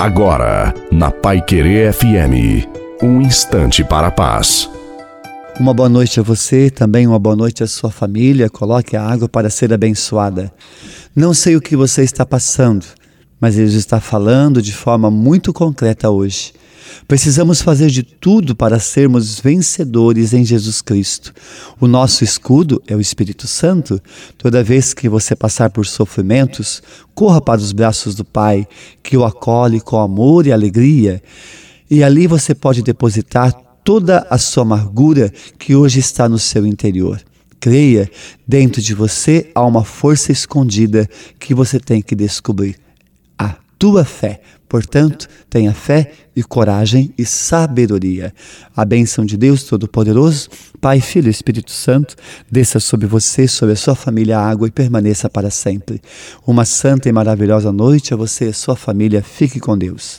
Agora, na Pai Querer FM, um instante para a paz. Uma boa noite a você, também uma boa noite à sua família. Coloque a água para ser abençoada. Não sei o que você está passando, mas Ele está falando de forma muito concreta hoje. Precisamos fazer de tudo para sermos vencedores em Jesus Cristo. O nosso escudo é o Espírito Santo. Toda vez que você passar por sofrimentos, corra para os braços do Pai, que o acolhe com amor e alegria. E ali você pode depositar toda a sua amargura que hoje está no seu interior. Creia, dentro de você há uma força escondida que você tem que descobrir. Tua fé Portanto, tenha fé e coragem e sabedoria. A bênção de Deus Todo-Poderoso, Pai, Filho e Espírito Santo, desça sobre você, sobre a sua família, a água e permaneça para sempre. Uma santa e maravilhosa noite a você e a sua família. Fique com Deus.